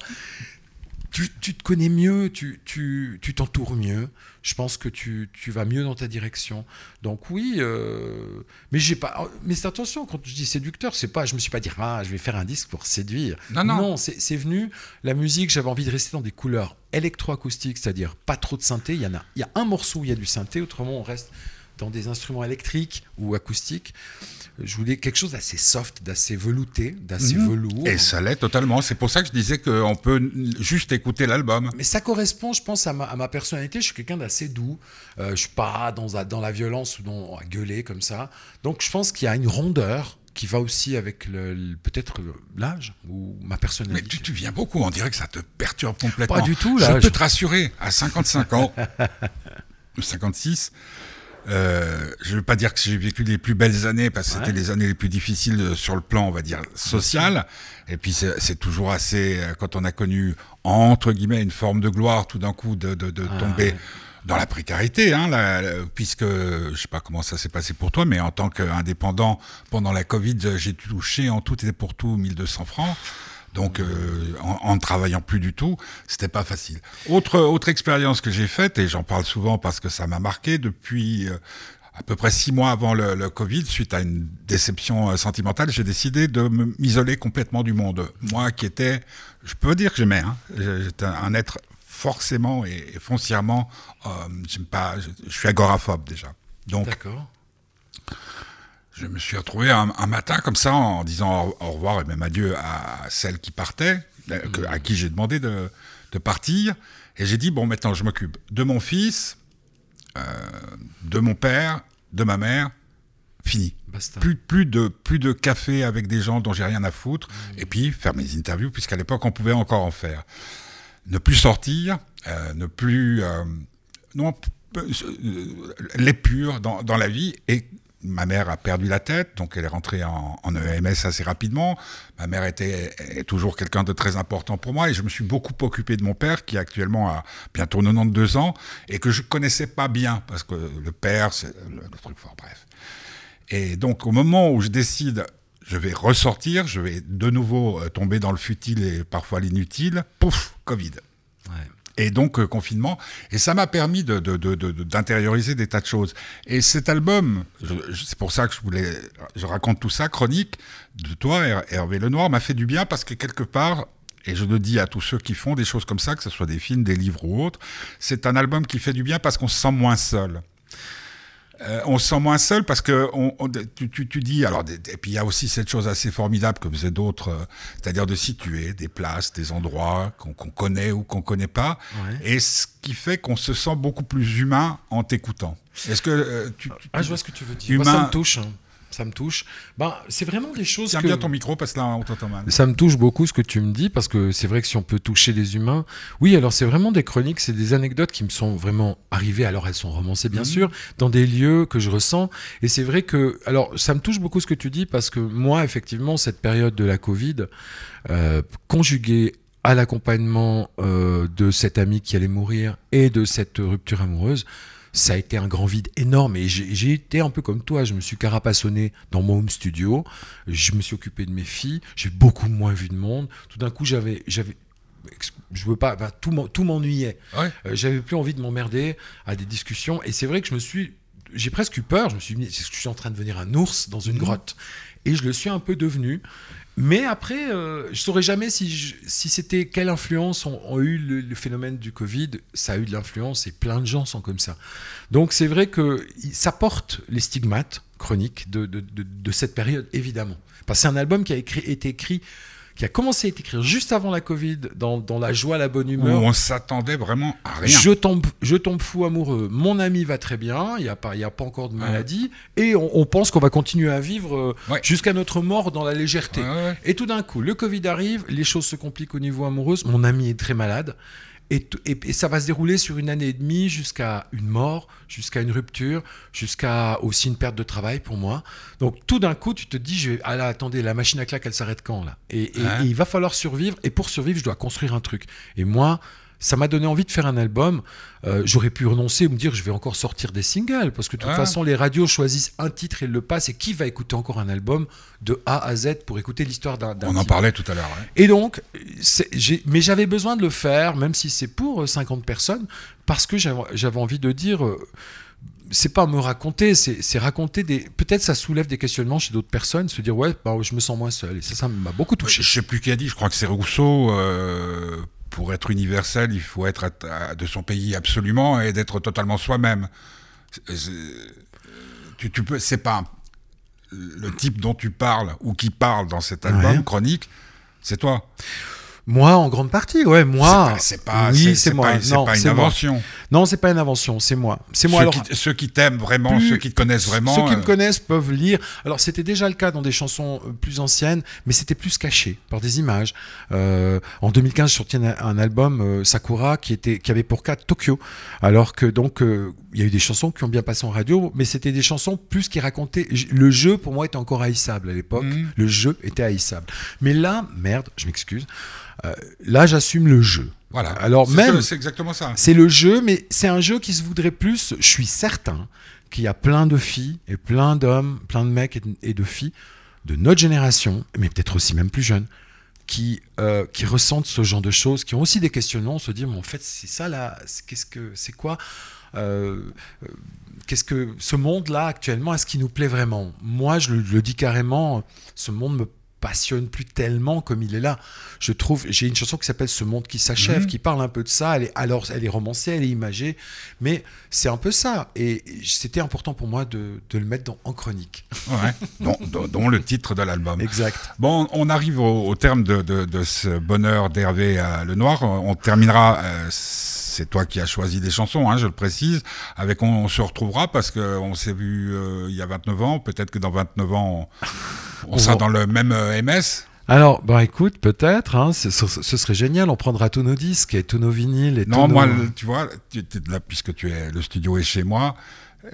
tu, tu te connais mieux, tu tu- tu t'entoures mieux. Je pense que tu, vas mieux dans ta direction. Donc oui, euh, mais j'ai pas. Mais c'est attention quand je dis séducteur, c'est pas. Je me suis pas dit ah je vais faire un disque pour séduire. Non, non. c'est c'est venu la musique. J'avais envie de rester dans des couleurs électroacoustiques, c'est-à-dire pas trop de synthé. Il y en a. Il y a un morceau où il y a du synthé. Autrement, on reste dans des instruments électriques ou acoustiques. Je voulais quelque chose d'assez soft, d'assez velouté, d'assez Mhm. velours. Et ça l'est totalement. C'est pour ça que je disais qu'on peut juste écouter l'album. Mais ça correspond, je pense, à ma, à ma personnalité. Je suis quelqu'un d'assez doux. Euh, je suis pas dans, la- dans la violence ou dans, à gueuler comme ça. Donc je pense qu'il y a une rondeur qui va aussi avec le, le- peut-être l'âge ou ma Mais personnalité. tu, tu viens beaucoup, on dirait que ça te perturbe complètement. Pas du tout, Je là. peux Je- te rassurer, à 55 ans, ou 56, euh, je ne veux pas dire que j'ai vécu les plus belles années, parce que Ouais. c'était les années les plus difficiles euh, sur le plan, on va dire, social. Et puis c'est toujours assez, euh, quand on a connu, entre guillemets, une forme de gloire, tout d'un coup, de, de, de Ah, tomber ouais. dans la précarité, hein, la- la- puisque je sais pas comment ça s'est passé pour toi, mais en tant qu'indépendant pendant la Covid, j'ai touché en tout et pour tout 1200 francs. Donc, euh, en, ne travaillant plus du tout, c'était pas facile. Autre autre expérience que j'ai faite et j'en parle souvent parce que ça m'a marqué depuis euh, à peu près six mois avant le, le Covid, suite à une déception euh, sentimentale, j'ai décidé de m'isoler complètement du monde. Moi, qui était, je peux dire que j'aimais, hein, j'étais un être forcément et, et foncièrement, euh, j'aime pas, je, je suis agoraphobe déjà. Donc, D'accord. Je me suis retrouvé un, matin comme ça en disant au, revoir et même adieu à celle qui partait, euh, à qui j'ai demandé de, partir. Et j'ai dit, bon, maintenant je m'occupe de mon fils, euh, de mon père, de ma mère, fini. Plus, plus, de, plus de café avec des gens dont j'ai rien à foutre, et puis faire mes interviews, puisqu'à l'époque on pouvait encore en faire. Ne plus sortir, euh, ne plus... non, l'épure dans, dans la vie, et ma mère a perdu la tête, donc elle est rentrée en, EMS assez rapidement. Ma mère était est toujours quelqu'un de très important pour moi et je me suis beaucoup occupé de mon père qui actuellement a bientôt 92 ans et que je connaissais pas bien parce que le père, c'est le, truc fort, bref. Et donc au moment où je décide, je vais ressortir, je vais de nouveau euh, tomber dans le futile et parfois l'inutile, pouf, Covid. Et donc euh, confinement. Et ça m'a permis d'intérioriser de, des tas de choses. Et cet album, c'est pour ça que je voulais, je raconte tout ça, chronique de toi, Hervé Lenoir, m'a fait du bien parce que quelque part, et je le dis à tous ceux qui font des choses comme ça, que ce soit des films, des livres ou autres, c'est un album qui fait du bien parce qu'on se sent moins seul. Euh, on se sent moins seul parce que on, tu, dis alors et puis il y a aussi cette chose assez formidable que faisaient d'autres, euh, c'est-à-dire de situer des places, des endroits qu'on connaît ou qu'on connaît pas, et ce qui fait qu'on se sent beaucoup plus humain en t'écoutant. Est-ce que euh, tu, ah je vois ce que tu veux dire. Humain, ça me touche. Ça me touche. Ben, c'est vraiment des choses. Tiens bien ton micro parce que là, on t'entend mal. Ça me touche beaucoup ce que tu me dis parce que c'est vrai que si on peut toucher les humains. Oui, alors c'est vraiment des chroniques, c'est des anecdotes qui me sont vraiment arrivées. Alors elles sont romancées, bien mhm. sûr, dans des lieux que je ressens. Et c'est vrai que. Alors ça me touche beaucoup ce que tu dis parce que moi, effectivement, cette période de la Covid, euh, conjuguée à l'accompagnement euh, de cet ami qui allait mourir et de cette rupture amoureuse, ça a été un grand vide énorme. Et j'ai été un peu comme toi, je me suis carapassonné dans mon home studio, je me suis occupé de mes filles, j'ai beaucoup moins vu de monde. Tout d'un coup, j'avais je veux pas, tout m'ennuyait. Euh, j'avais plus envie de m'emmerder à des discussions. Et c'est vrai que je me suis, j'ai presque eu peur. Je me suis dit, est-ce que je suis en train de devenir un ours dans une mmh. grotte Et je le suis un peu devenu. Mais après, euh, je saurais jamais si, si c'était quelle influence ont, eu le, phénomène du Covid. Ça a eu de l'influence et plein de gens sont comme ça. Donc c'est vrai que ça porte les stigmates chroniques de, de, de, cette période, évidemment. Parce que c'est un album qui a écrit, été écrit qui a commencé à être écrit juste avant la Covid, dans, dans la joie, la bonne humeur. Où on s'attendait vraiment à rien. Je tombe, je tombe fou amoureux. Mon ami va très bien. Il n'y a pas, il y a pas encore de maladie, et on, pense qu'on va continuer à vivre euh, jusqu'à notre mort dans la légèreté. et tout d'un coup, le Covid arrive, les choses se compliquent au niveau amoureux. Mon ami est très malade. Et, ça va se dérouler sur une année et demie jusqu'à une mort, jusqu'à une rupture, jusqu'à aussi une perte de travail pour moi. Donc tout d'un coup, tu te dis, je vais, ah là, attendez, la machine à claque, elle s'arrête quand là? Et, il va falloir survivre. Et pour survivre, je dois construire un truc. Et moi, ça m'a donné envie de faire un album. Euh, j'aurais pu renoncer ou me dire je vais encore sortir des singles parce que de toute façon les radios choisissent un titre et le passent et qui va écouter encore un album de A à Z pour écouter l'histoire d'un On en parlait tout à l'heure. Et donc, mais j'avais besoin de le faire même si c'est pour 50 euh, personnes parce que j'avais envie de dire euh, c'est pas me raconter, c'est raconter des. Peut-être ça soulève des questionnements chez d'autres personnes, se dire ouais, bah, je me sens moins seul. Et ça, ça m'a beaucoup touché. Je sais plus qui a dit, je crois que c'est Rousseau pour être universel, il faut être de son pays absolument et d'être totalement soi-même. Tu, tu peux, c'est pas le type dont tu parles ou qui parle dans cet album chronique, c'est toi. Moi, en grande partie, ouais, moi. C'est pas, oui, c'est moi. C'est pas une invention. Non, c'est pas une invention, c'est moi. C'est moi. Ceux, qui, t'aiment vraiment, ceux qui te connaissent vraiment. Ceux qui me euh, connaissent peuvent lire. Alors, c'était déjà le cas dans des chansons euh, plus anciennes, mais c'était plus caché par des images. Euh, en 2015, je sortis un, album Sakura qui était, qui avait pour cas Tokyo, alors que donc il y a eu des chansons qui ont bien passé en radio, mais c'était des chansons plus qui racontaient. Le jeu pour moi était encore haïssable à l'époque. Mhm. Le jeu était haïssable. Mais là, merde, je m'excuse. Euh, là, j'assume le jeu. Voilà. Alors même, c'est exactement ça. C'est le jeu, mais c'est un jeu qui se voudrait plus. Je suis certain qu'il y a plein de filles et plein d'hommes, plein de mecs et de, filles de notre génération, mais peut-être aussi même plus jeunes, qui, euh, qui ressentent ce genre de choses, qui ont aussi des questionnements, se dire, mais en fait, c'est ça là, qu'est-ce que c'est quoi euh, Qu'est-ce que ce monde-là actuellement, est-ce qu'il nous plaît vraiment? Moi, je le, dis carrément, ce monde me passionne plus tellement comme il est là. Je trouve, j'ai une chanson qui s'appelle Ce monde qui s'achève, Mhm. qui parle un peu de ça. Elle est, alors, elle est romancée, elle est imagée, mais c'est un peu ça. Et c'était important pour moi de, de le mettre dans, en chronique. Ouais, dont, dont- dont le titre de l'album. Exact. Bon, on arrive au, au terme de, de- de ce bonheur d'Hervé à Le Noir. On terminera, euh, c'est toi qui as choisi des chansons, hein, je le précise, avec On, on se retrouvera parce qu'on s'est vu euh, il y a 29 ans. Peut-être que dans 29 ans, on, on On sera va- dans le même euh, MS. Alors, bah écoute, peut-être, hein, ce, serait génial. On prendra tous nos disques et tous nos vinyles et Non, tous moi, nos- le- tu vois, tu, t'es là, puisque tu es, le studio est chez moi,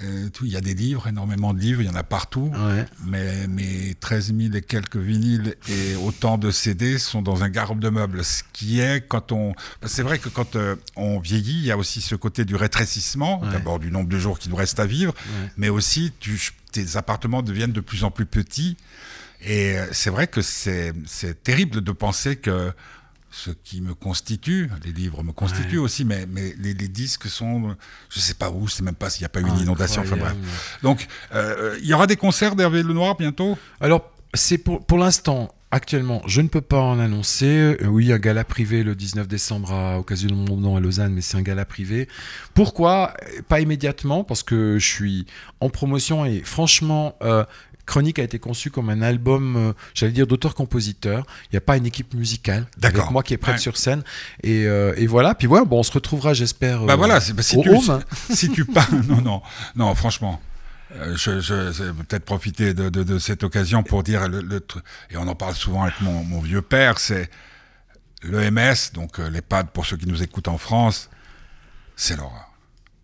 euh, tout, il y a des livres, énormément de livres, il y en a partout. Ouais. Mais mes 13 000 et quelques vinyles et autant de CD sont dans un garde de meubles. Ce qui est quand on. C'est vrai que quand euh, on vieillit, il y a aussi ce côté du rétrécissement, Ouais. d'abord du nombre de jours qu'il nous reste à vivre, Ouais. mais aussi tu, tes appartements deviennent de plus en plus petits. Et euh, c'est vrai que c'est terrible de penser que ce qui me constitue, les livres me constituent Ouais. aussi, mais, mais les, les disques sont, je sais pas où, je sais même pas s'il n'y a pas eu une Incroyable. inondation, enfin bref. Donc, euh, il y aura des concerts d'Hervé Lenoir bientôt? Alors, c'est pour, pour l'instant, actuellement, je ne peux pas en annoncer. Euh, oui, un gala privé le 19 décembre à occasion de mon nom à Lausanne, mais c'est un gala privé. Pourquoi? Pas immédiatement, parce que je suis en promotion et franchement, euh, Chronique a été conçu comme un album, euh, j'allais dire, d'auteur-compositeur. Il n'y a pas une équipe musicale D'accord. moi qui est prête Ouais. sur scène. Et, euh, et voilà, puis voilà, bon, on se retrouvera, j'espère, Bah euh, voilà, c'est- bah, si, au tu, Home, hein. si tu pars, non, non, non, franchement, euh, je, je, peut-être profiter de, de, de cette occasion pour dire le, et on en parle souvent avec mon, mon vieux père, c'est l'EMS, donc euh, l'EHPAD pour ceux qui nous écoutent en France, c'est l'horreur.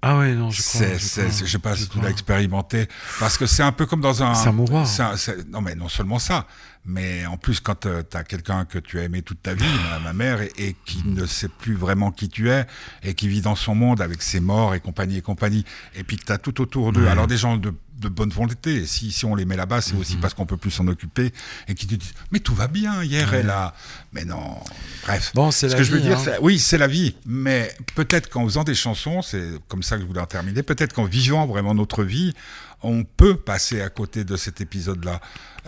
Ah ouais, non, je crois. C'est, je c'est, crois, c'est- je sais pas si tu l'as expérimenté, parce que c'est un peu comme dans un. C'est un mouroir. c'est un- non, mais non seulement ça, mais en plus quand tu as quelqu'un que tu as aimé toute ta vie, ma, ma mère, et, et qui ne sait plus vraiment qui tu es, et qui vit dans son monde avec ses morts et compagnie et compagnie, et puis que tu as tout autour d'eux, Ouais. alors des gens de, de bonne volonté, et si, si on les met là-bas, c'est aussi parce qu'on peut plus s'en occuper, et qui te disent Mais tout va bien, hier Ouais. est là. Mais non, bref. Bon, c'est Ce la que je veux vie, dire, hein. oui, c'est la vie, mais peut-être qu'en faisant des chansons, c'est comme ça que je voulais en terminer, peut-être qu'en vivant vraiment notre vie, on peut passer à côté de cet épisode-là.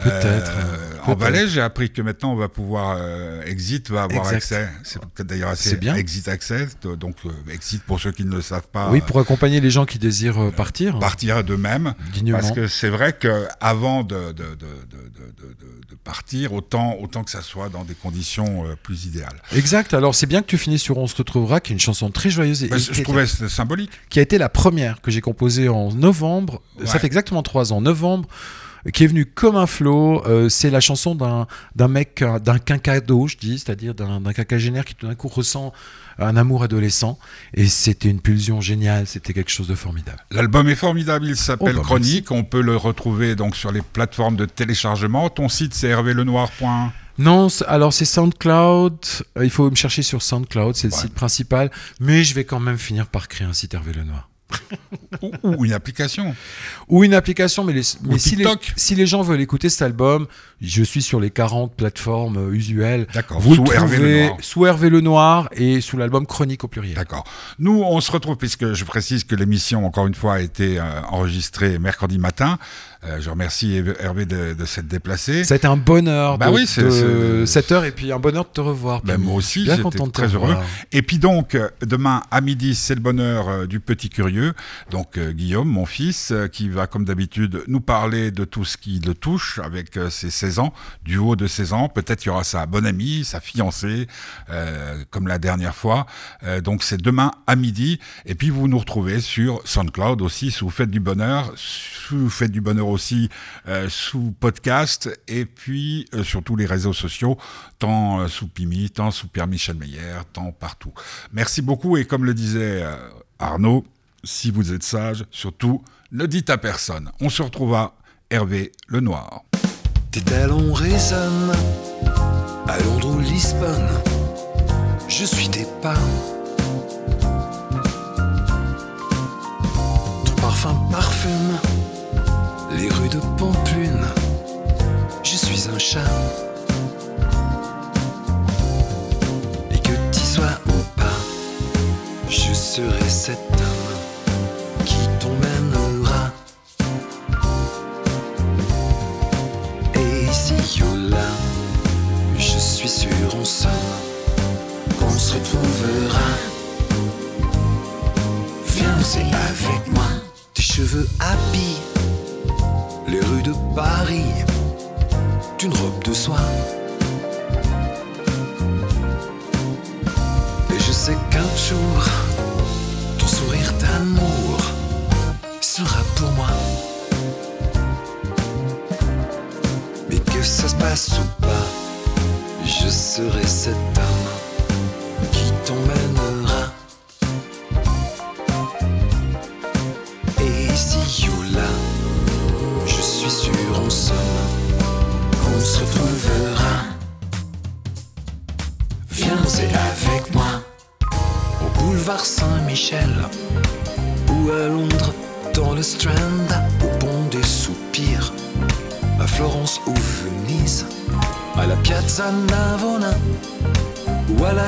Peut-être, Euh, en peut-être. Valais, j'ai appris que maintenant on va pouvoir, euh, Exit va avoir Exact. accès. C'est peut-être d'ailleurs assez bien. Exit Access, de- donc euh, Exit pour ceux qui ne le savent pas. Oui, pour accompagner les gens qui désirent euh, partir. partir d'eux-mêmes. dignement. Parce que c'est vrai que avant de, de, de, de, de, de- de partir, autant, autant que ça soit dans des conditions euh, plus idéales. Exact. Alors c'est bien que tu finisses sur On se retrouvera, qui est une chanson très joyeuse et Bah, je, trouvais symbolique. qui a été la première que j'ai composée en novembre. Ouais. Ça fait exactement trois ans. Novembre. Qui est venu comme un flot. Euh, c'est la chanson d'un d'un mec, euh, d'un quinquado, je dis, c'est-à-dire d'un d'un quinquagénaire qui tout d'un coup ressent un amour adolescent. Et c'était une pulsion géniale. C'était quelque chose de formidable. L'album est formidable, il s'appelle Oh, bah, Chronique. On peut le retrouver donc sur les plateformes de téléchargement. Ton site c'est hervélenoir.com. Non, alors c'est SoundCloud. Euh, Il faut me chercher sur SoundCloud, c'est le Ouais. site principal. Mais je vais quand même finir par créer un site Hervé Lenoir. Ou, ou une application. Ou une application, mais, les, mais si, les, TikTok. si les gens veulent écouter cet album, je suis sur les 40 plateformes euh, usuelles. D'accord. Vous Sous le Hervé sous Hervé Lenoir et sous l'album Chronique au pluriel. D'accord. Nous, on se retrouve, puisque je précise que l'émission, encore une fois, a été euh, enregistrée mercredi matin. Euh, je remercie Hervé- de, de s'être déplacé. Ça a été un bonheur Bah de, oui, de cette heure et puis un bonheur de te revoir. Camille. moi aussi, j'étais très heureux. Et puis donc, demain à midi, c'est le bonheur euh, du petit curieux. Donc euh, Guillaume, mon fils, qui va comme d'habitude nous parler de tout ce qui le touche avec ses 16 du haut de 16 ans. Peut-être il y aura sa bonne amie, sa fiancée, euh, comme la dernière fois. Euh, donc c'est demain à midi. Et puis vous nous retrouvez sur SoundCloud aussi, sous Fête du Bonheur, sous Fête du Bonheur aussi, euh, sous podcast, et puis sur tous les réseaux sociaux, tant sous Pimi, tant sous Pierre Michel Meyer, tant partout. Merci beaucoup, et comme le disait Arnaud, si vous êtes sage, surtout, ne dites à personne. On se retrouve à Hervé Le Noir. Tes talons résonnent à Londres ou Lisbonne. Je suis tes pas. Ton parfum parfume les rues de Pamplune. Je suis un chat. Et que tu sois ou pas, je serai cet qu'on se retrouvera. Viens danser avec moi, tes cheveux habillent les rues de Paris d'une robe de soie. Et je sais qu'un jour, ton sourire d'amour sera pour moi. Mais que ça se passe ou pas, je serai cet homme qui t'emmènera.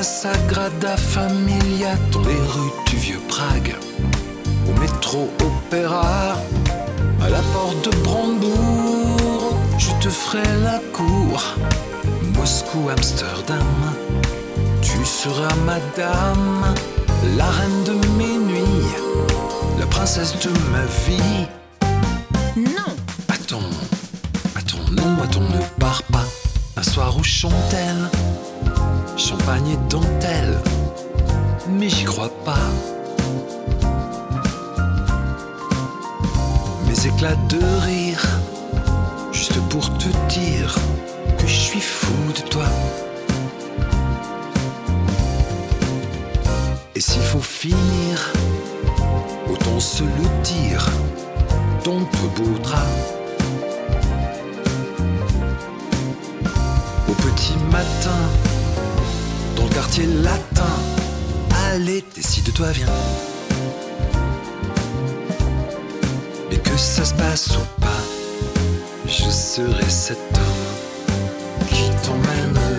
Sagrada Familia dans les rues du vieux Prague, au métro Opéra, à la porte de Brandebourg, je te ferai la cour, Moscou, Amsterdam, tu seras madame, la reine de mes nuits, la princesse de ma vie. Non Attends, attends, non, attends, ne pars pas. Un soir où chante-elle, champagne et dentelle, mais j'y crois pas. Mes éclats de rire, juste pour te dire que je suis fou de toi. Et s'il faut finir, autant se le dire ton peu beau drap. Au petit matin, quartier latin, allez, décide-toi, viens. Mais que ça se passe ou pas, je serai cet homme qui t'emmène